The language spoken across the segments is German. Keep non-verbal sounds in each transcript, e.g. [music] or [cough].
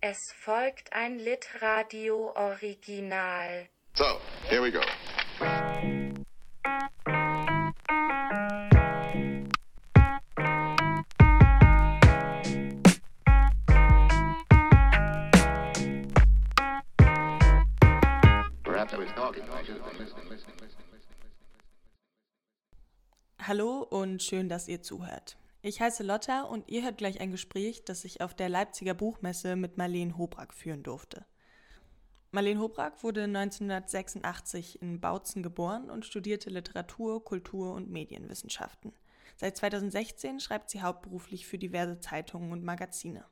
Es folgt ein Litradio Original. So, here we go. Hallo und schön, dass ihr zuhört. Ich heiße Lotta und ihr hört gleich ein Gespräch, das ich auf der Leipziger Buchmesse mit Marleen Hobrack führen durfte. Marleen Hobrack wurde 1986 in Bautzen geboren und studierte Literatur, Kultur und Medienwissenschaften. Seit 2016 schreibt sie hauptberuflich für diverse Zeitungen und Magazine.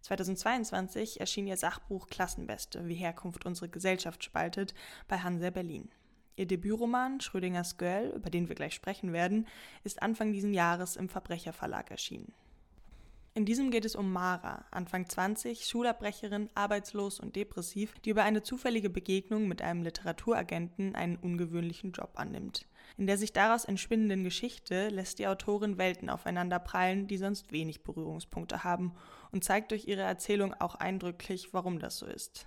2022 erschien ihr Sachbuch Klassenbeste, wie Herkunft unsere Gesellschaft spaltet, bei Hansa Berlin. Ihr Debütroman Schrödingers Girl, über den wir gleich sprechen werden, ist Anfang diesen Jahres im Verbrecherverlag erschienen. In diesem geht es um Mara, Anfang 20, Schulabbrecherin, arbeitslos und depressiv, die über eine zufällige Begegnung mit einem Literaturagenten einen ungewöhnlichen Job annimmt. In der sich daraus entspinnenden Geschichte lässt die Autorin Welten aufeinander prallen, die sonst wenig Berührungspunkte haben, und zeigt durch ihre Erzählung auch eindrücklich, warum das so ist.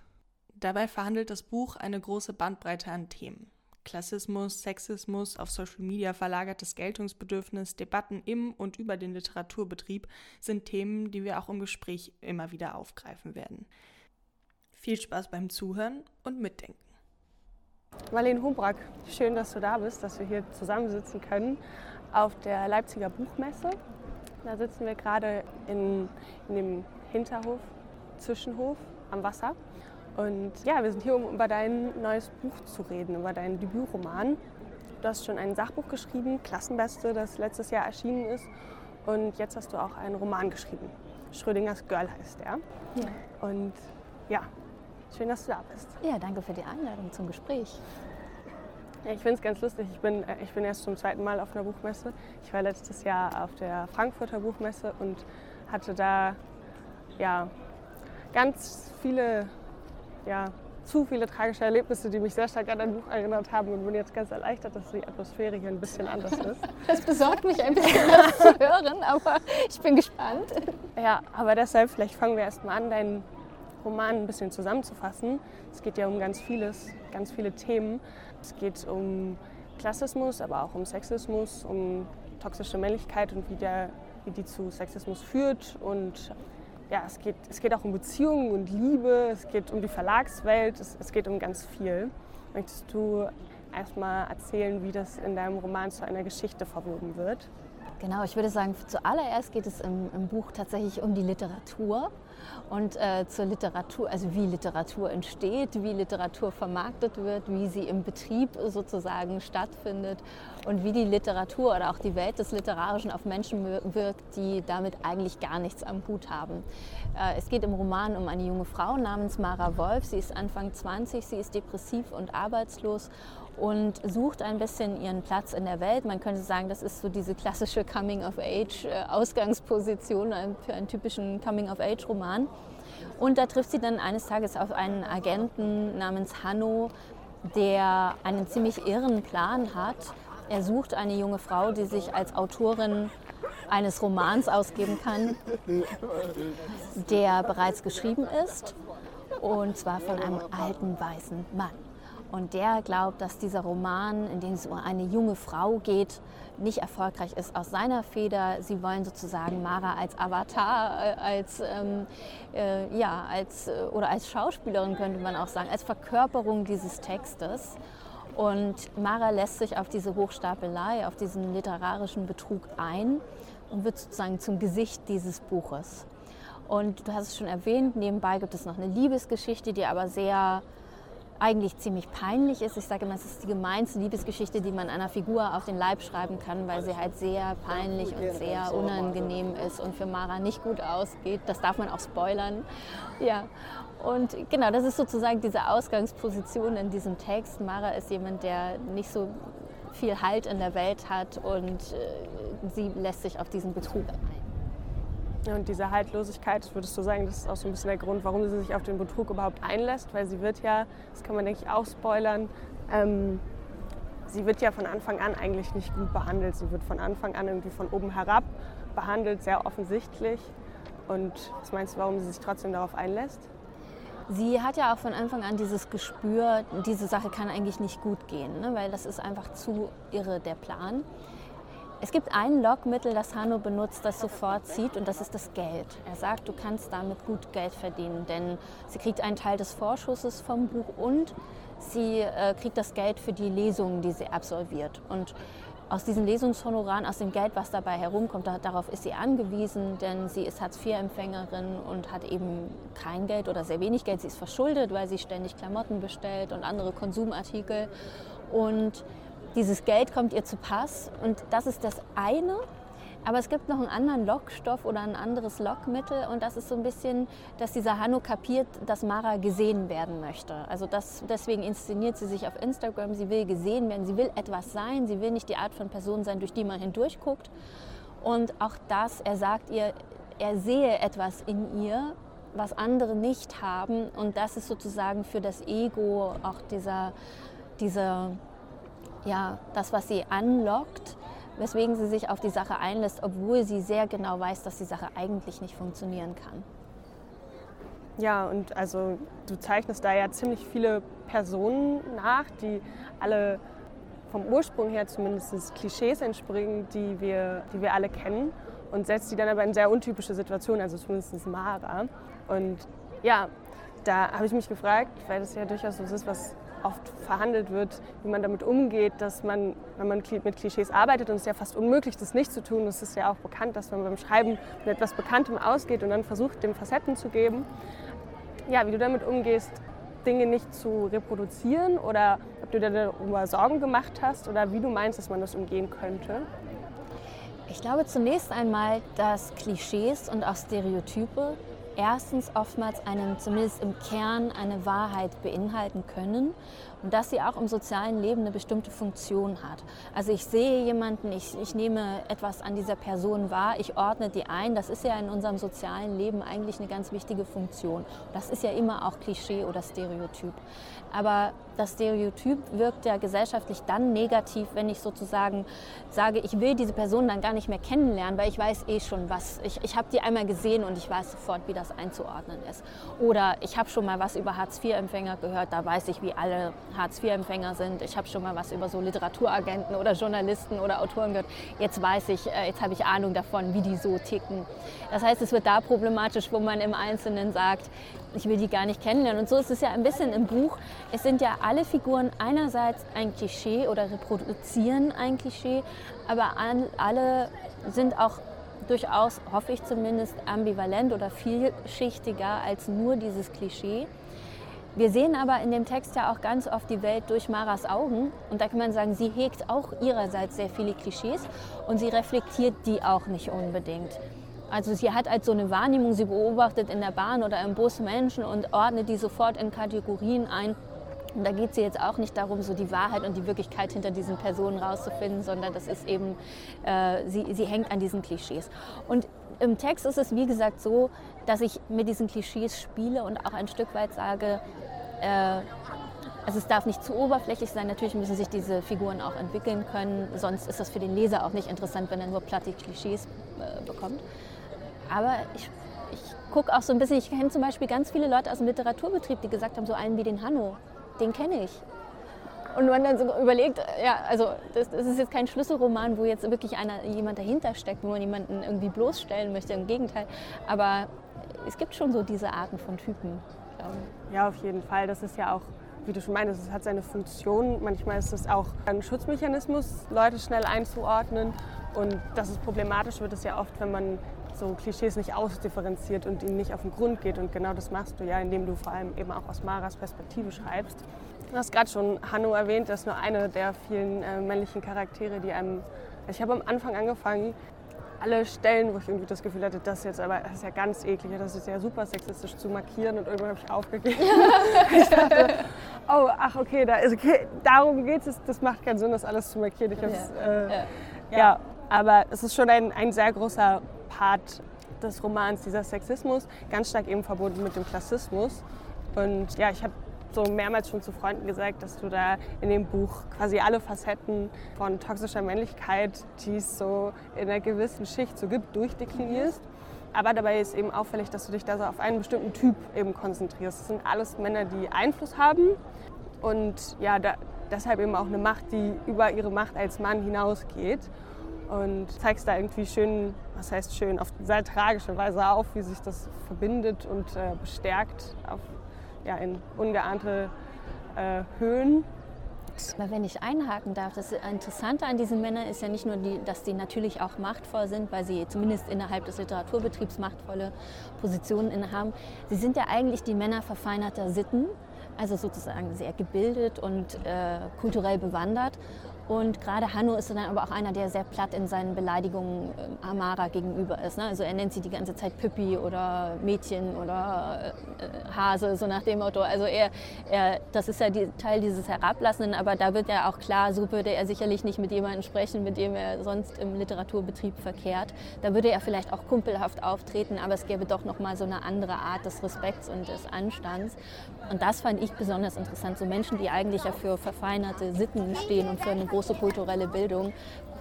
Dabei verhandelt das Buch eine große Bandbreite an Themen. Klassismus, Sexismus, auf Social Media verlagertes Geltungsbedürfnis, Debatten im und über den Literaturbetrieb sind Themen, die wir auch im Gespräch immer wieder aufgreifen werden. Viel Spaß beim Zuhören und Mitdenken. Marlene Hubrack, schön, dass du da bist, dass wir hier zusammensitzen können auf der Leipziger Buchmesse. Da sitzen wir gerade in, in dem Hinterhof, Zwischenhof am Wasser. Und ja, wir sind hier, um über dein neues Buch zu reden, über deinen Debütroman. Du hast schon ein Sachbuch geschrieben, Klassenbeste, das letztes Jahr erschienen ist. Und jetzt hast du auch einen Roman geschrieben. Schrödingers Girl heißt er. Ja. Und ja, schön, dass du da bist. ja, danke für die Einladung zum Gespräch. Ja, ich finde es ganz lustig. Ich bin, äh, ich bin erst zum zweiten Mal auf einer Buchmesse. Ich war letztes Jahr auf der Frankfurter Buchmesse und hatte da ja, ganz viele, ja, zu viele tragische Erlebnisse, die mich sehr stark an ein Buch erinnert haben und bin jetzt ganz erleichtert, dass die Atmosphäre hier ein bisschen anders ist. [laughs] Das besorgt mich ein bisschen, das zu hören, aber ich bin gespannt. Ja, aber deshalb, vielleicht fangen wir erst mal an, deinen Roman ein bisschen zusammenzufassen. Es geht ja um ganz vieles, ganz viele Themen. Es geht um Klassismus, aber auch um Sexismus, um toxische Männlichkeit und wie, der, wie die zu Sexismus führt. Und ja, es geht, es geht auch um Beziehungen und Liebe, es geht um die Verlagswelt, es, es geht um ganz viel. Möchtest du erstmal erzählen, wie das in deinem Roman zu einer Geschichte verwoben wird? Genau, ich würde sagen, zuallererst geht es im, im Buch tatsächlich um die Literatur und äh, zur Literatur, also wie Literatur entsteht, wie Literatur vermarktet wird, wie sie im Betrieb sozusagen stattfindet und wie die Literatur oder auch die Welt des Literarischen auf Menschen wirkt, die damit eigentlich gar nichts am Hut haben. Äh, es geht im Roman um eine junge Frau namens Mara Wolf. Sie ist Anfang 20, sie ist depressiv und arbeitslos und sucht ein bisschen ihren Platz in der Welt. Man könnte sagen, das ist so diese klassische Coming-of-Age-Ausgangsposition für einen typischen Coming-of-Age-Roman. Und da trifft sie dann eines Tages auf einen Agenten namens Hanno, der einen ziemlich irren Plan hat. Er sucht eine junge Frau, die sich als Autorin eines Romans ausgeben kann, der bereits geschrieben ist, und zwar von einem alten weißen Mann. Und der glaubt, dass dieser Roman, in dem es um eine junge Frau geht, nicht erfolgreich ist aus seiner Feder. Sie wollen sozusagen Mara als Avatar, äh, als, ähm, äh, ja, als, äh, oder als Schauspielerin könnte man auch sagen, als Verkörperung dieses Textes. Und Mara lässt sich auf diese Hochstapelei, auf diesen literarischen Betrug ein und wird sozusagen zum Gesicht dieses Buches. Und du hast es schon erwähnt, nebenbei gibt es noch eine Liebesgeschichte, die aber sehr eigentlich ziemlich peinlich ist. Ich sage immer, es ist die gemeinste Liebesgeschichte, die man einer Figur auf den Leib schreiben kann, weil sie halt sehr peinlich und sehr unangenehm ist und für Mara nicht gut ausgeht. Das darf man auch spoilern. Ja. Und genau, das ist sozusagen diese Ausgangsposition in diesem Text. Mara ist jemand, der nicht so viel Halt in der Welt hat und äh, sie lässt sich auf diesen Betrug ein. Und diese Haltlosigkeit, würdest du sagen, das ist auch so ein bisschen der Grund, warum sie sich auf den Betrug überhaupt einlässt, weil sie wird ja, das kann man denke ich auch spoilern, ähm, sie wird ja von Anfang an eigentlich nicht gut behandelt. Sie wird von Anfang an irgendwie von oben herab behandelt, sehr offensichtlich. Und was meinst du, warum sie sich trotzdem darauf einlässt? Sie hat ja auch von Anfang an dieses Gespür, diese Sache kann eigentlich nicht gut gehen, ne? weil das ist einfach zu irre der Plan. Es gibt ein Lockmittel, das Hanno benutzt, das sofort zieht und das ist das Geld. Er sagt, du kannst damit gut Geld verdienen, denn sie kriegt einen Teil des Vorschusses vom Buch und sie äh, kriegt das Geld für die Lesungen, die sie absolviert. Und aus diesen Lesungshonoraren, aus dem Geld, was dabei herumkommt, da, darauf ist sie angewiesen, denn sie ist Hartz-IV-Empfängerin und hat eben kein Geld oder sehr wenig Geld. Sie ist verschuldet, weil sie ständig Klamotten bestellt und andere Konsumartikel. Und dieses Geld kommt ihr zu Pass und das ist das eine. Aber es gibt noch einen anderen Lockstoff oder ein anderes Lockmittel und das ist so ein bisschen, dass dieser Hanno kapiert, dass Mara gesehen werden möchte. Also das, deswegen inszeniert sie sich auf Instagram, sie will gesehen werden, sie will etwas sein, sie will nicht die Art von Person sein, durch die man hindurchguckt. Und auch das, er sagt ihr, er sehe etwas in ihr, was andere nicht haben und das ist sozusagen für das Ego auch dieser, dieser ja, das, was sie anlockt, weswegen sie sich auf die Sache einlässt, obwohl sie sehr genau weiß, dass die Sache eigentlich nicht funktionieren kann. Ja, und also du zeichnest da ja ziemlich viele Personen nach, die alle vom Ursprung her zumindest Klischees entspringen, die wir, die wir alle kennen und setzt die dann aber in sehr untypische Situationen, also zumindest Mara. Und ja, da habe ich mich gefragt, weil das ja durchaus so ist, was oft verhandelt wird, wie man damit umgeht, dass man, wenn man mit Klischees arbeitet, und es ist ja fast unmöglich, das nicht zu tun, es ist ja auch bekannt, dass man beim Schreiben mit etwas Bekanntem ausgeht und dann versucht, dem Facetten zu geben. Ja, wie du damit umgehst, Dinge nicht zu reproduzieren oder ob du dir darüber Sorgen gemacht hast oder wie du meinst, dass man das umgehen könnte. Ich glaube zunächst einmal, dass Klischees und auch Stereotype erstens oftmals einen, zumindest im Kern, eine Wahrheit beinhalten können und dass sie auch im sozialen Leben eine bestimmte Funktion hat. Also ich sehe jemanden, ich, ich nehme etwas an dieser Person wahr, ich ordne die ein. Das ist ja in unserem sozialen Leben eigentlich eine ganz wichtige Funktion. Das ist ja immer auch Klischee oder Stereotyp. Aber das Stereotyp wirkt ja gesellschaftlich dann negativ, wenn ich sozusagen sage, ich will diese Person dann gar nicht mehr kennenlernen, weil ich weiß eh schon was. Ich, ich habe die einmal gesehen und ich weiß sofort, wie das einzuordnen ist. Oder ich habe schon mal was über Hartz-IV-Empfänger gehört, da weiß ich, wie alle Hartz-IV-Empfänger sind. Ich habe schon mal was über so Literaturagenten oder Journalisten oder Autoren gehört. Jetzt weiß ich, äh, jetzt habe ich Ahnung davon, wie die so ticken. Das heißt, es wird da problematisch, wo man im Einzelnen sagt, ich will die gar nicht kennenlernen. Und so ist es ja ein bisschen im Buch. Es sind ja alle Figuren einerseits ein Klischee oder reproduzieren ein Klischee, aber alle sind auch durchaus, hoffe ich zumindest, ambivalent oder vielschichtiger als nur dieses Klischee. Wir sehen aber in dem Text ja auch ganz oft die Welt durch Maras Augen. Und da kann man sagen, sie hegt auch ihrerseits sehr viele Klischees und sie reflektiert die auch nicht unbedingt. Also sie hat als so eine Wahrnehmung, sie beobachtet in der Bahn oder im Bus Menschen und ordnet die sofort in Kategorien ein. Und da geht es jetzt auch nicht darum, so die Wahrheit und die Wirklichkeit hinter diesen Personen rauszufinden, sondern das ist eben, äh, sie, sie hängt an diesen Klischees. Und im Text ist es wie gesagt so, dass ich mit diesen Klischees spiele und auch ein Stück weit sage, äh, also es darf nicht zu oberflächlich sein. Natürlich müssen sich diese Figuren auch entwickeln können. Sonst ist das für den Leser auch nicht interessant, wenn er nur platte Klischees äh, bekommt. Aber ich, ich gucke auch so ein bisschen, ich kenne zum Beispiel ganz viele Leute aus dem Literaturbetrieb, die gesagt haben, so einen wie den Hanno, den kenne ich. Und man dann so überlegt, ja, also das, das, ist jetzt kein Schlüsselroman, wo jetzt wirklich einer, jemand dahinter steckt, wo man jemanden irgendwie bloßstellen möchte, im Gegenteil. Aber es gibt schon so diese Arten von Typen. Ja, auf jeden Fall. Das ist ja auch, wie du schon meinst, es hat seine Funktion. Manchmal ist es auch ein Schutzmechanismus, Leute schnell einzuordnen. Und dass es problematisch wird, ist ja oft, wenn man so Klischees nicht ausdifferenziert und ihnen nicht auf den Grund geht. Und genau das machst du ja, indem du vor allem eben auch aus Maras Perspektive schreibst. Du hast gerade schon Hanno erwähnt, das ist nur eine der vielen äh, männlichen Charaktere, die einem. Also ich habe am Anfang angefangen, alle Stellen, wo ich irgendwie das Gefühl hatte, das jetzt aber das ist ja ganz eklig, das ist ja super sexistisch zu markieren und irgendwann habe ich aufgegeben. [laughs] ich dachte, oh, ach okay, da ist okay, darum geht es, das macht keinen Sinn, das alles zu markieren. Ich ja. Äh, ja. ja. aber es ist schon ein, ein sehr großer Part des Romans, dieser Sexismus, ganz stark eben verbunden mit dem Klassismus. Und ja, ich habe so mehrmals schon zu Freunden gesagt, dass du da in dem Buch quasi alle Facetten von toxischer Männlichkeit, die es so in einer gewissen Schicht so gibt, durchdeklinierst. Aber dabei ist eben auffällig, dass du dich da so auf einen bestimmten Typ eben konzentrierst. Das sind alles Männer, die Einfluss haben und ja, da, deshalb eben auch eine Macht, die über ihre Macht als Mann hinausgeht. Und zeigst da irgendwie schön, was heißt schön, auf sehr tragische Weise auf, wie sich das verbindet und äh, bestärkt auf, ja, in ungeahnte äh, Höhen. Aber wenn ich einhaken darf, das Interessante an diesen Männern ist ja nicht nur, die, dass sie natürlich auch machtvoll sind, weil sie zumindest innerhalb des Literaturbetriebs machtvolle Positionen innehaben. Sie sind ja eigentlich die Männer verfeinerter Sitten, also sozusagen sehr gebildet und äh, kulturell bewandert und gerade Hanno ist dann aber auch einer, der sehr platt in seinen Beleidigungen äh, Amara gegenüber ist. Ne? Also er nennt sie die ganze Zeit Püppi oder Mädchen oder äh, Hase, so nach dem Motto. Also er, er das ist ja die, Teil dieses Herablassenden, aber da wird ja auch klar, so würde er sicherlich nicht mit jemandem sprechen, mit dem er sonst im Literaturbetrieb verkehrt. Da würde er vielleicht auch kumpelhaft auftreten, aber es gäbe doch nochmal so eine andere Art des Respekts und des Anstands. Und das fand ich besonders interessant. So Menschen, die eigentlich ja für verfeinerte Sitten stehen und für eine große kulturelle Bildung,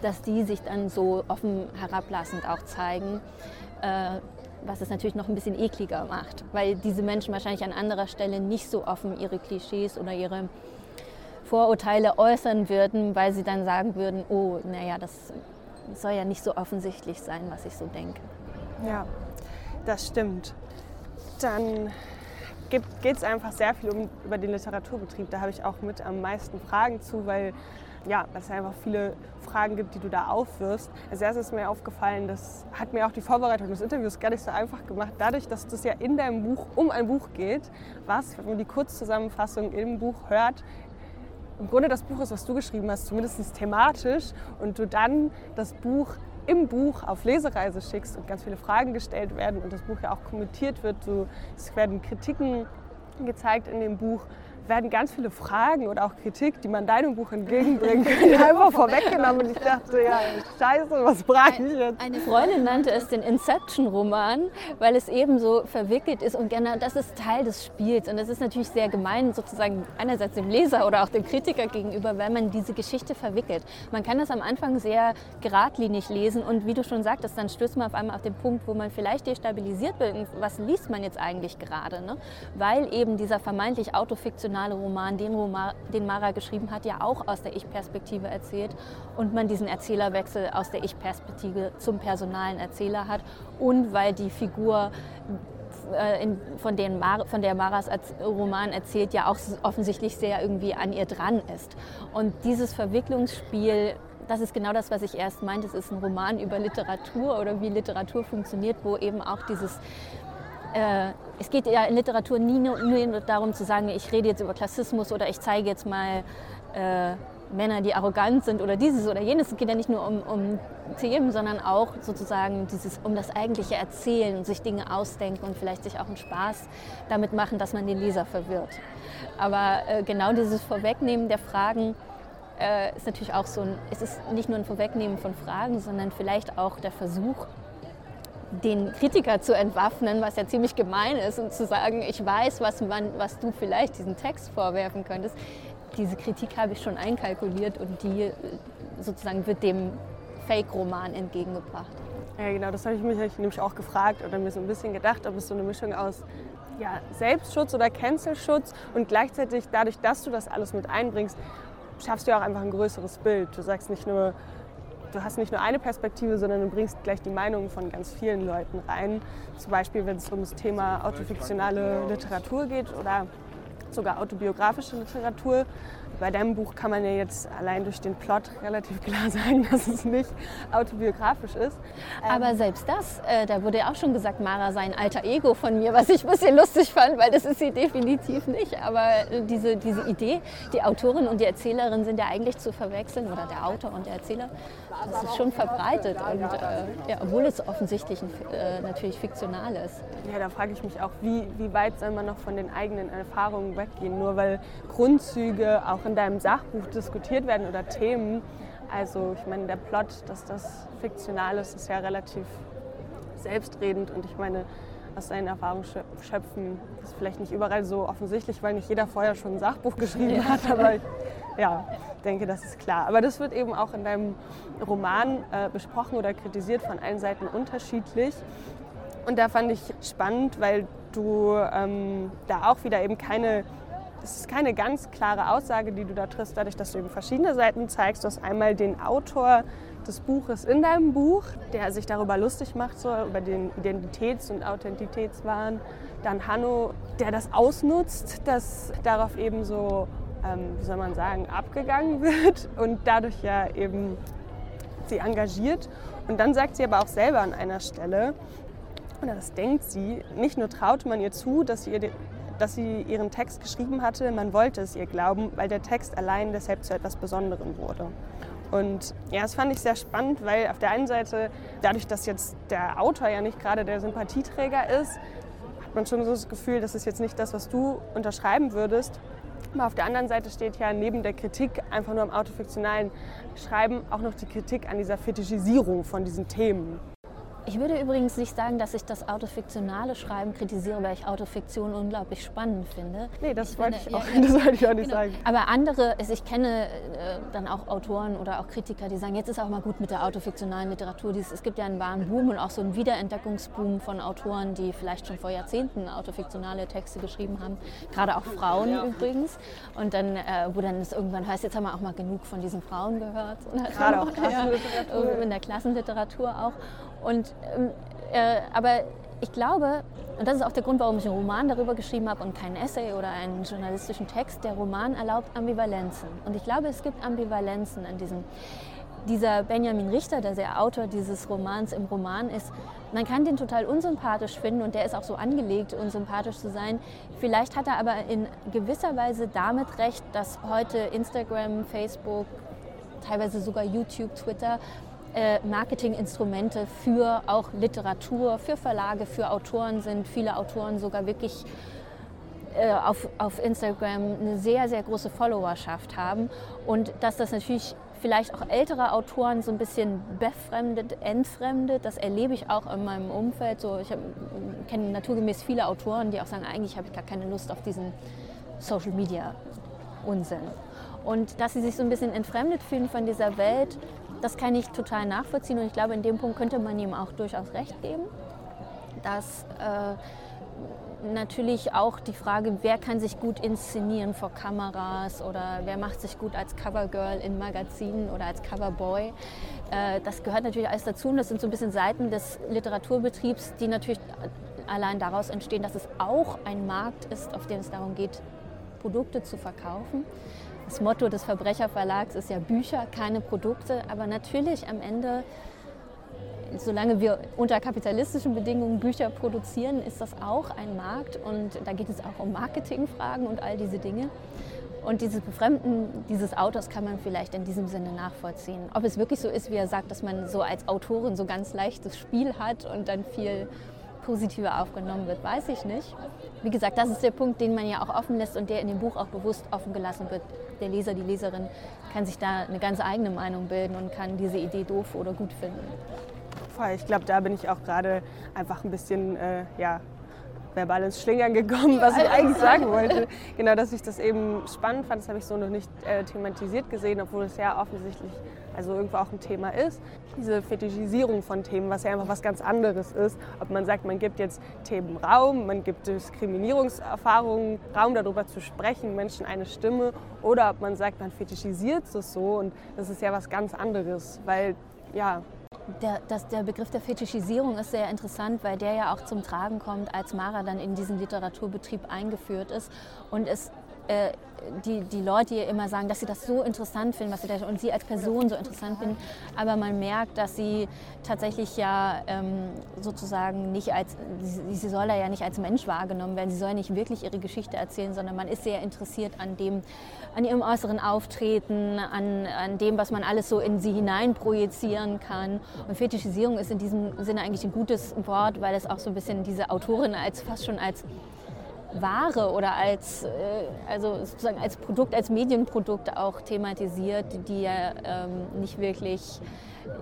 dass die sich dann so offen herablassend auch zeigen. Äh, was es natürlich noch ein bisschen ekliger macht, weil diese Menschen wahrscheinlich an anderer Stelle nicht so offen ihre Klischees oder ihre Vorurteile äußern würden, weil sie dann sagen würden, oh, naja, das soll ja nicht so offensichtlich sein, was ich so denke. Ja, das stimmt. Dann geht es einfach sehr viel um, über den Literaturbetrieb. Da habe ich auch mit am meisten Fragen zu, weil ja, es einfach viele Fragen gibt, die du da aufwirfst. Als erstes ist mir aufgefallen, das hat mir auch die Vorbereitung des Interviews gar nicht so einfach gemacht, dadurch, dass das ja in deinem Buch um ein Buch geht, was, wenn man die Kurzzusammenfassung im Buch hört, im Grunde das Buch ist, was du geschrieben hast, zumindest thematisch, und du dann das Buch im Buch auf Lesereise schickst und ganz viele Fragen gestellt werden und das Buch ja auch kommentiert wird. Du, es werden Kritiken gezeigt in dem Buch werden ganz viele Fragen oder auch Kritik, die man deinem Buch entgegenbringt, [laughs] einfach vorweggenommen. Und ich dachte, ja, scheiße, was brauche ich jetzt? Eine Freundin nannte es den Inception-Roman, weil es eben so verwickelt ist. Und genau das ist Teil des Spiels. Und das ist natürlich sehr gemein, sozusagen einerseits dem Leser oder auch dem Kritiker gegenüber, weil man diese Geschichte verwickelt. Man kann das am Anfang sehr geradlinig lesen. Und wie du schon sagtest, dann stößt man auf einmal auf den Punkt, wo man vielleicht destabilisiert wird. Was liest man jetzt eigentlich gerade? Ne? Weil eben dieser vermeintlich autofiktionale fiktionale Roman, den, Roman, den Mara geschrieben hat, ja auch aus der Ich-Perspektive erzählt und man diesen Erzählerwechsel aus der Ich-Perspektive zum personalen Erzähler hat und weil die Figur äh, in, von, den Mar von der Maras Roman erzählt, ja auch offensichtlich sehr irgendwie an ihr dran ist. Und dieses Verwicklungsspiel das ist genau das, was ich erst meinte. Es ist ein Roman über Literatur oder wie Literatur funktioniert, wo eben auch dieses äh, es geht ja in Literatur nie nur, nur, darum zu sagen, ich rede jetzt über Klassismus oder ich zeige jetzt mal äh, Männer, die arrogant sind oder dieses oder jenes. Es geht ja nicht nur um, um Themen, sondern auch sozusagen dieses, um das eigentliche Erzählen und sich Dinge ausdenken und vielleicht sich auch einen Spaß damit machen, dass man den Leser verwirrt. Aber äh, genau dieses Vorwegnehmen der Fragen äh, ist natürlich auch so ein, es ist nicht nur ein Vorwegnehmen von Fragen, sondern vielleicht auch der Versuch, den Kritiker zu entwaffnen, was ja ziemlich gemein ist, und zu sagen, ich weiß, was, man, was du vielleicht diesen Text vorwerfen könntest. Diese Kritik habe ich schon einkalkuliert und die äh, sozusagen wird dem Fake-Roman entgegengebracht. Ja, genau, das habe ich mich nämlich auch gefragt oder mir so ein bisschen gedacht, ob es so eine Mischung aus ja, Selbstschutz oder Cancel-Schutz und gleichzeitig dadurch, dass du das alles mit einbringst, schaffst du ja auch einfach ein größeres Bild. Du sagst nicht nur, du hast nicht nur eine Perspektive, sondern du bringst gleich die Meinungen von ganz vielen Leuten rein. Zum Beispiel, wenn es um das Thema autofiktionale Literatur geht oder sogar autobiografische Literatur. Bei deinem Buch kann man ja jetzt allein durch den Plot relativ [laughs] klar sagen, dass es nicht autobiografisch ist. Aber ähm, selbst das, äh, da wurde ja auch schon gesagt, Mara sei ein alter Ego von mir, was ich ein bisschen lustig fand, weil das ist sie definitiv nicht. Aber äh, diese, diese Idee, die Autorin und die Erzählerin sind ja eigentlich zu verwechseln, oder der Autor und der Erzähler, das ist schon verbreitet, und, äh, ja, obwohl es offensichtlich äh, natürlich fiktional ist. Ja, da frage ich mich auch, wie, wie weit soll man noch von den eigenen Erfahrungen weggehen, nur weil Grundzüge auch in deinem Sachbuch diskutiert werden oder Themen. Also ich meine, der Plot, dass das fiktional ist, ist ja relativ selbstredend und ich meine, aus seinen Erfahrungen schöpfen ist vielleicht nicht überall so offensichtlich, weil nicht jeder vorher schon ein Sachbuch geschrieben hat, aber ja, denke, das ist klar. Aber das wird eben auch in deinem Roman äh, besprochen oder kritisiert von allen Seiten unterschiedlich. Und da fand ich spannend, weil du ähm, da auch wieder eben keine, es ist keine ganz klare Aussage, die du da triffst, dadurch, dass du eben verschiedene Seiten zeigst. Du hast einmal den Autor des Buches in deinem Buch, der sich darüber lustig macht, so über den Identitäts- und Authentitätswahn. Dann Hanno, der das ausnutzt, dass darauf eben so, ähm, wie soll man sagen, abgegangen [laughs] wird und dadurch ja eben sie engagiert. Und dann sagt sie aber auch selber an einer Stelle, oder das denkt sie, nicht nur traute man ihr zu, dass sie, ihr, dass sie ihren Text geschrieben hatte, man wollte es ihr glauben, weil der Text allein deshalb zu etwas Besonderem wurde. Und ja, das fand ich sehr spannend, weil auf der einen Seite, dadurch, dass jetzt der Autor ja nicht gerade der Sympathieträger ist, hat man schon so das Gefühl, das ist jetzt nicht das, was du unterschreiben würdest. Aber auf der anderen Seite steht ja neben der Kritik einfach nur am autofiktionalen Schreiben auch noch die Kritik an dieser Fetischisierung von diesen Themen. Ich würde übrigens nicht sagen, dass ich das autofiktionale Schreiben kritisiere, weil ich Autofiktion unglaublich spannend finde. Nee, das, ich wollte, finde, ich auch, ja, [laughs] das wollte ich auch nicht Genau. sagen. Aber andere, also ich kenne äh, dann auch Autoren oder auch Kritiker, die sagen, jetzt ist auch mal gut mit der autofiktionalen Literatur. Es gibt ja einen wahren Boom und auch so einen Wiederentdeckungsboom von Autoren, die vielleicht schon vor Jahrzehnten autofiktionale Texte geschrieben haben. Gerade auch Frauen übrigens. Und dann, äh, wo dann es irgendwann heißt, jetzt haben wir auch mal genug von diesen Frauen gehört. Gerade auch [laughs] ja, Klassenliteratur. in der Klassenliteratur auch. Und, ähm, äh, aber ich glaube, und das ist auch der Grund, warum ich einen Roman darüber geschrieben habe und keinen Essay oder einen journalistischen Text, der Roman erlaubt Ambivalenzen. Und ich glaube, es gibt Ambivalenzen an diesem. Dieser Benjamin Richter, der der Autor dieses Romans im Roman ist, man kann den total unsympathisch finden und der ist auch so angelegt, unsympathisch zu sein. Vielleicht hat er aber in gewisser Weise damit recht, dass heute Instagram, Facebook, teilweise sogar YouTube, Twitter Marketinginstrumente für auch Literatur, für Verlage, für Autoren sind. Viele Autoren sogar wirklich äh, auf, auf Instagram eine sehr, sehr große Followerschaft haben und dass das natürlich vielleicht auch ältere Autoren so ein bisschen befremdet, entfremdet. Das erlebe ich auch in meinem Umfeld. So, ich kenne naturgemäß viele Autoren, die auch sagen, eigentlich habe ich gar keine Lust auf diesen Social Media Unsinn. Und dass sie sich so ein bisschen entfremdet fühlen von dieser Welt, das kann ich total nachvollziehen. Und ich glaube, in dem Punkt könnte man ihm auch durchaus recht geben, dass äh, natürlich auch die Frage, wer kann sich gut inszenieren vor Kameras oder wer macht sich gut als Covergirl in Magazinen oder als Coverboy, äh, das gehört natürlich alles dazu. Und das sind so ein bisschen Seiten des Literaturbetriebs, die natürlich allein daraus entstehen, dass es auch ein Markt ist, auf dem es darum geht, Produkte zu verkaufen. Das Motto des Verbrecherverlags ist ja Bücher, keine Produkte. Aber natürlich am Ende, solange wir unter kapitalistischen Bedingungen Bücher produzieren, ist das auch ein Markt. Und da geht es auch um Marketingfragen und all diese Dinge. Und dieses Befremden dieses Autors kann man vielleicht in diesem Sinne nachvollziehen. Ob es wirklich so ist, wie er sagt, dass man so als Autorin so ganz leichtes Spiel hat und dann viel positiver aufgenommen wird, weiß ich nicht. Wie gesagt, das ist der Punkt, den man ja auch offen lässt und der in dem Buch auch bewusst offen gelassen wird. Der Leser, die Leserin kann sich da eine ganz eigene Meinung bilden und kann diese Idee doof oder gut finden. Ich glaube, da bin ich auch gerade einfach ein bisschen äh, ja, verbal ins Schlingern gekommen, was ich eigentlich sagen wollte. Genau, dass ich das eben spannend fand, das habe ich so noch nicht äh, thematisiert gesehen, obwohl es ja offensichtlich also irgendwo auch ein Thema ist. Diese Fetischisierung von Themen, was ja einfach was ganz anderes ist. Ob man sagt, man gibt jetzt Themen Raum, man gibt Diskriminierungserfahrungen Raum, darüber zu sprechen, Menschen eine Stimme, oder ob man sagt, man fetischisiert es so und das ist ja was ganz anderes, weil ja, Der, das, der Begriff der Fetischisierung ist sehr interessant, weil der ja auch zum Tragen kommt, als Mara dann in diesen Literaturbetrieb eingeführt ist und es äh, die, die Leute ihr immer sagen, dass sie das so interessant finden, was sie da, und sie als Person so interessant finden, aber man merkt, dass sie tatsächlich ja ähm, sozusagen nicht als, sie, sie soll ja nicht als Mensch wahrgenommen werden, sie soll nicht wirklich ihre Geschichte erzählen, sondern man ist sehr interessiert an dem, an ihrem äußeren Auftreten, an, an dem, was man alles so in sie hinein projizieren kann. Und Fetischisierung ist in diesem Sinne eigentlich ein gutes Wort, weil es auch so ein bisschen diese Autorin als fast schon als Ware oder als, äh, also sozusagen als Produkt, als Medienprodukt auch thematisiert, die ja ähm, nicht wirklich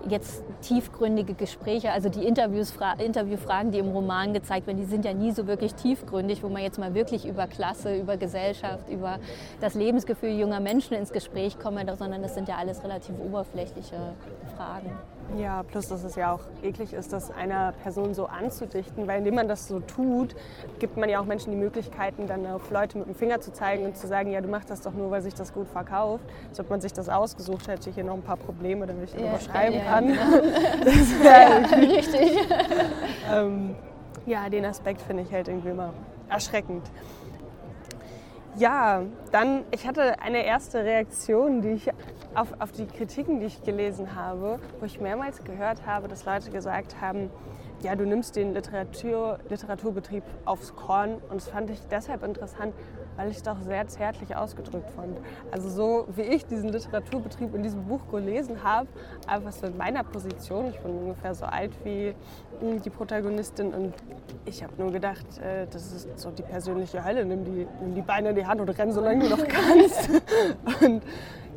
jetzt tiefgründige Gespräche, also die Interviews, Fra Interviewfragen, die im Roman gezeigt werden, die sind ja nie so wirklich tiefgründig, wo man jetzt mal wirklich über Klasse, über Gesellschaft, über das Lebensgefühl junger Menschen ins Gespräch kommt, sondern das sind ja alles relativ oberflächliche Fragen. Ja, plus dass es ja auch eklig ist, das einer Person so anzudichten, weil indem man das so tut, gibt man ja auch Menschen die Möglichkeiten, dann auf Leute mit dem Finger zu zeigen und zu sagen, ja, du machst das doch nur, weil sich das gut verkauft. Als ob man sich das ausgesucht hätte, ich hier noch ein paar Probleme, damit ich Ja, überschreiben ja, kann. [laughs] Das [laughs] wär Ja, richtig. [laughs] ähm, ja, den Aspekt finde ich halt irgendwie immer erschreckend. Ja, dann, ich hatte eine erste Reaktion, die ich auf, auf die Kritiken, die ich gelesen habe, wo ich mehrmals gehört habe, dass Leute gesagt haben, ja, du nimmst den Literatur, Literaturbetrieb aufs Korn. Und das fand ich deshalb interessant, weil ich es doch sehr zärtlich ausgedrückt fand. Also so wie ich diesen Literaturbetrieb in diesem Buch gelesen habe, einfach so in meiner Position, ich bin ungefähr so alt wie mh, die Protagonistin und ich habe nur gedacht, äh, das ist so die persönliche Hölle, nimm die, nimm die Beine in die Hand und renn, solange du noch kannst. [laughs] und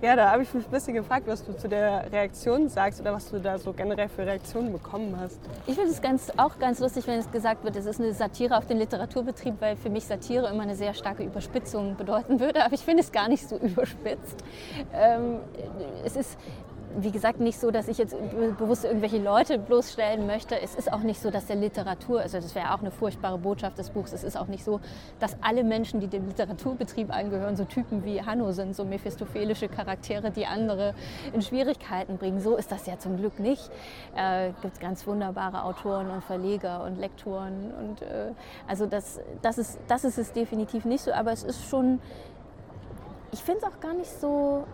ja, da habe ich mich ein bisschen gefragt, was du zu der Reaktion sagst oder was du da so generell für Reaktionen bekommen hast. Ich finde es ganz, auch ganz lustig, wenn es gesagt wird, es ist eine Satire auf den Literaturbetrieb, weil für mich Satire immer eine sehr starke Überspitzung bedeuten würde. Aber ich finde es gar nicht so [laughs] überspitzt. Ähm, es ist, wie gesagt, nicht so, dass ich jetzt be- bewusst irgendwelche Leute bloßstellen möchte. Es ist auch nicht so, dass der Literatur, also das wäre auch eine furchtbare Botschaft des Buchs, es ist auch nicht so, dass alle Menschen, die dem Literaturbetrieb angehören, so Typen wie Hanno sind, so mephistophelische Charaktere, die andere in Schwierigkeiten bringen. So ist das ja zum Glück nicht. Äh, gibt ganz wunderbare Autoren und Verleger und Lektoren. Und, äh, also das, das, ist, das ist es definitiv nicht so, aber es ist schon, ich finde es auch gar nicht so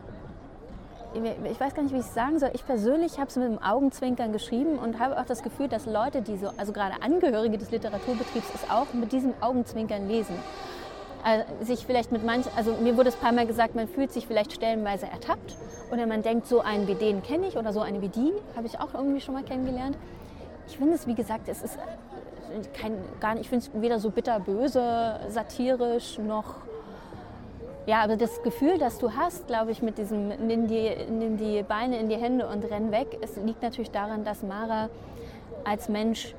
ich weiß gar nicht, wie ich es sagen soll. Ich persönlich habe es mit dem Augenzwinkern geschrieben und habe auch das Gefühl, dass Leute, die so, also gerade Angehörige des Literaturbetriebs, es auch mit diesem Augenzwinkern lesen. Also sich vielleicht mit manchen, also mir wurde es ein paar Mal gesagt, man fühlt sich vielleicht stellenweise ertappt oder man denkt, so einen wie den kenne ich oder so eine wie die habe ich auch irgendwie schon mal kennengelernt. Ich finde es, wie gesagt, es ist kein, gar nicht, ich finde es weder so bitterböse, satirisch noch ja, aber das Gefühl, das du hast, glaube ich, mit diesem nimm die, nimm die Beine in die Hände und renn weg, es liegt natürlich daran, dass Mara als Mensch,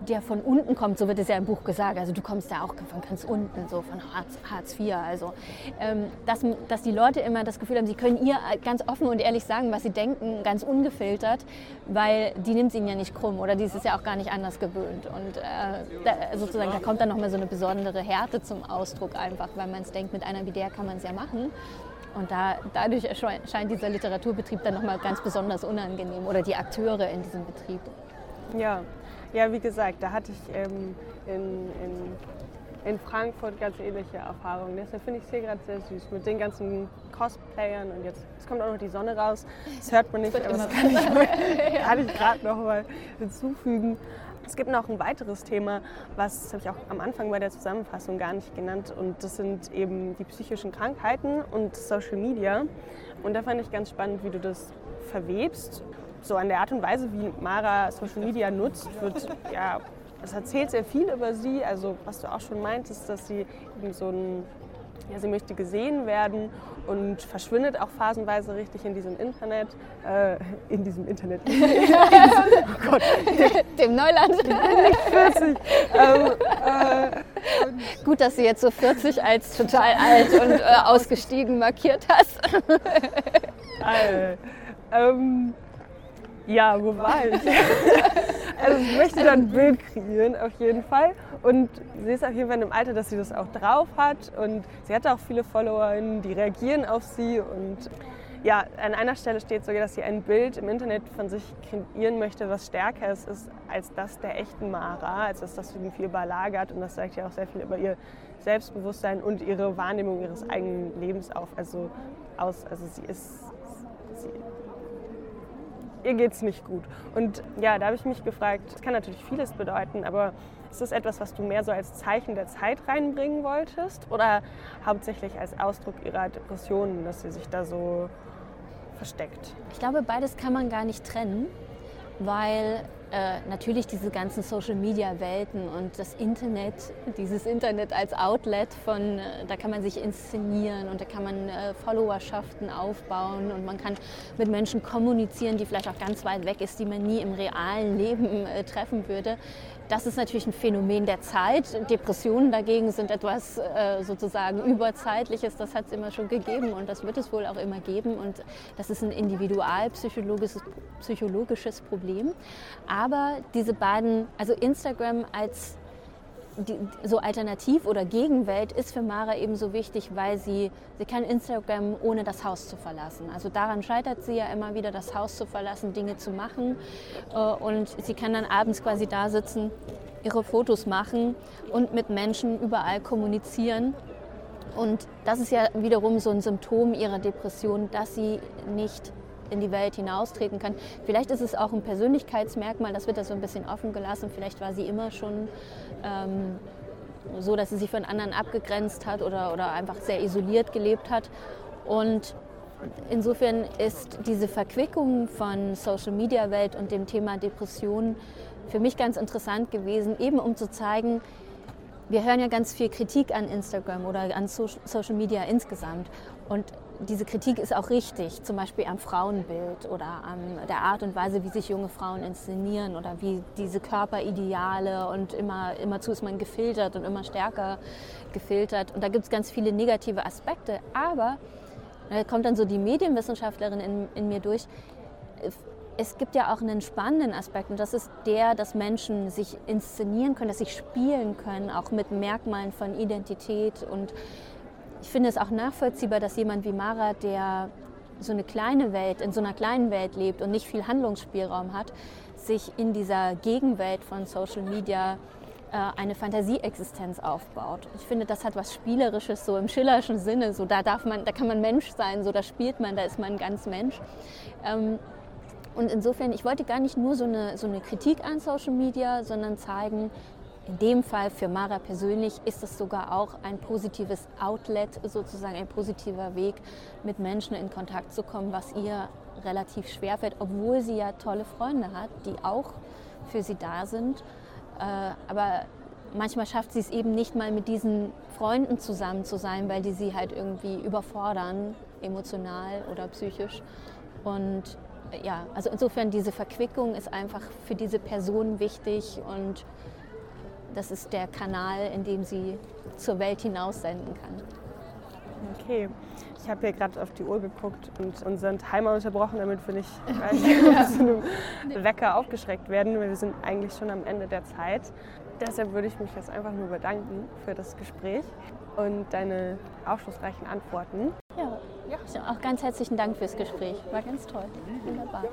der von unten kommt, so wird es ja im Buch gesagt, also du kommst ja auch von ganz unten, so von Hartz, Hartz IV, also ähm, dass, dass die Leute immer das Gefühl haben, sie können ihr ganz offen und ehrlich sagen, was sie denken, ganz ungefiltert, weil die nimmt es ihnen ja nicht krumm oder die ist es ja auch gar nicht anders gewöhnt und äh, da, sozusagen da kommt dann nochmal so eine besondere Härte zum Ausdruck einfach, weil man es denkt, mit einer wie der kann man es ja machen. Und da, dadurch erscheint scheint dieser Literaturbetrieb dann nochmal ganz besonders unangenehm oder die Akteure in diesem Betrieb. Ja, ja wie gesagt, da hatte ich ähm, in, in, in Frankfurt ganz ähnliche Erfahrungen. Deshalb finde ich es hier gerade sehr süß mit den ganzen Cosplayern und jetzt, jetzt kommt auch noch die Sonne raus. Das hört man nicht, aber das kann ich, [laughs] kann ich gerade noch mal hinzufügen. Es gibt noch ein weiteres Thema, was das habe ich auch am Anfang bei der Zusammenfassung gar nicht genannt und das sind eben die psychischen Krankheiten und Social Media. Und da fand ich ganz spannend, wie du das verwebst. So an der Art und Weise, wie Mara Social Media nutzt, wird ja, es erzählt sehr viel über sie. Also was du auch schon meintest, dass sie eben so ein ja, sie möchte gesehen werden und verschwindet auch phasenweise richtig in diesem Internet. Äh, in diesem Internet. [laughs] oh Gott, Dem Neuland. 40. ähm, äh, Gut, dass du jetzt so 40 als total alt und äh, ausgestiegen markiert hast. äh, ähm, ja, wo war ich? [laughs] also ich möchte dann ein Bild kreieren, auf jeden Fall. Und sie ist auf jeden Fall in einem Alter, dass sie das auch drauf hat. Und sie hat auch viele FollowerInnen, die reagieren auf sie. Und ja, an einer Stelle steht sogar, dass sie ein Bild im Internet von sich kreieren möchte, was stärker ist, ist als das der echten Mara, als dass das irgendwie überlagert. Und das sagt ja auch sehr viel über ihr Selbstbewusstsein und ihre Wahrnehmung ihres eigenen Lebens auf. Also, aus. Also sie ist. Sie, ihr geht's nicht gut. Und ja, da habe ich mich gefragt, das kann natürlich vieles bedeuten, aber ist das etwas, was du mehr so als Zeichen der Zeit reinbringen wolltest oder hauptsächlich als Ausdruck ihrer Depressionen, dass sie sich da so versteckt? Ich glaube, beides kann man gar nicht trennen, weil äh, natürlich diese ganzen Social-Media-Welten und das Internet, dieses Internet als Outlet von, äh, da kann man sich inszenieren und da kann man äh, Followerschaften aufbauen und man kann mit Menschen kommunizieren, die vielleicht auch ganz weit weg ist, die man nie im realen Leben äh, treffen würde. Das ist natürlich ein Phänomen der Zeit. Depressionen dagegen sind etwas äh, sozusagen Überzeitliches. Das hat es immer schon gegeben und das wird es wohl auch immer geben. Und das ist ein individualpsychologisches psychologisches Problem. Aber diese beiden, also Instagram als die, so Alternativ- oder Gegenwelt ist für Mara eben so wichtig, weil sie, sie kann Instagram ohne das Haus zu verlassen. Also daran scheitert sie ja immer wieder, das Haus zu verlassen, Dinge zu machen. Äh, und sie kann dann abends quasi da sitzen, ihre Fotos machen und mit Menschen überall kommunizieren. Und das ist ja wiederum so ein Symptom ihrer Depression, dass sie nicht in die Welt hinaustreten kann. Vielleicht ist es auch ein Persönlichkeitsmerkmal, das wird da so ein bisschen offen gelassen. Vielleicht war sie immer schon ähm, so, dass sie sich von anderen abgegrenzt hat oder, oder einfach sehr isoliert gelebt hat. Und insofern ist diese Verquickung von Social-Media-Welt und dem Thema Depression für mich ganz interessant gewesen, eben um zu zeigen, wir hören ja ganz viel Kritik an Instagram oder an Social Media insgesamt. Und diese Kritik ist auch richtig, zum Beispiel am Frauenbild oder an der Art und Weise, wie sich junge Frauen inszenieren oder wie diese Körperideale und immer, immerzu ist man gefiltert und immer stärker gefiltert. Und da gibt es ganz viele negative Aspekte. Aber da kommt dann so die Medienwissenschaftlerin in, in mir durch. Es gibt ja auch einen spannenden Aspekt und das ist der, dass Menschen sich inszenieren können, dass sie spielen können, auch mit Merkmalen von Identität und ich finde es auch nachvollziehbar, dass jemand wie Mara, der so eine kleine Welt, in so einer kleinen Welt lebt und nicht viel Handlungsspielraum hat, sich in dieser Gegenwelt von Social Media äh, eine Fantasieexistenz aufbaut. Ich finde, das hat was Spielerisches, so im schillerischen Sinne. So, da, darf man, da kann man Mensch sein, so da spielt man, da ist man ganz Mensch. Ähm, und insofern, ich wollte gar nicht nur so eine, so eine Kritik an Social Media, sondern zeigen, in dem Fall für Mara persönlich ist es sogar auch ein positives Outlet, sozusagen ein positiver Weg, mit Menschen in Kontakt zu kommen, was ihr relativ schwer fällt, obwohl sie ja tolle Freunde hat, die auch für sie da sind. Äh, aber manchmal schafft sie es eben nicht mal mit diesen Freunden zusammen zu sein, weil die sie halt irgendwie überfordern, emotional oder psychisch. Und ja, also insofern diese Verquickung ist einfach für diese Person wichtig und das ist der Kanal, in dem sie zur Welt hinaus senden kann. Okay, ich habe hier gerade auf die Uhr geguckt und unseren Timer unterbrochen, damit wir nicht [laughs] [laughs] zu einem Wecker aufgeschreckt werden. Wir sind eigentlich schon am Ende der Zeit. Deshalb würde ich mich jetzt einfach nur bedanken für das Gespräch und deine aufschlussreichen Antworten. Ja, ja. auch ganz herzlichen Dank fürs Gespräch. War ganz toll. Wunderbar.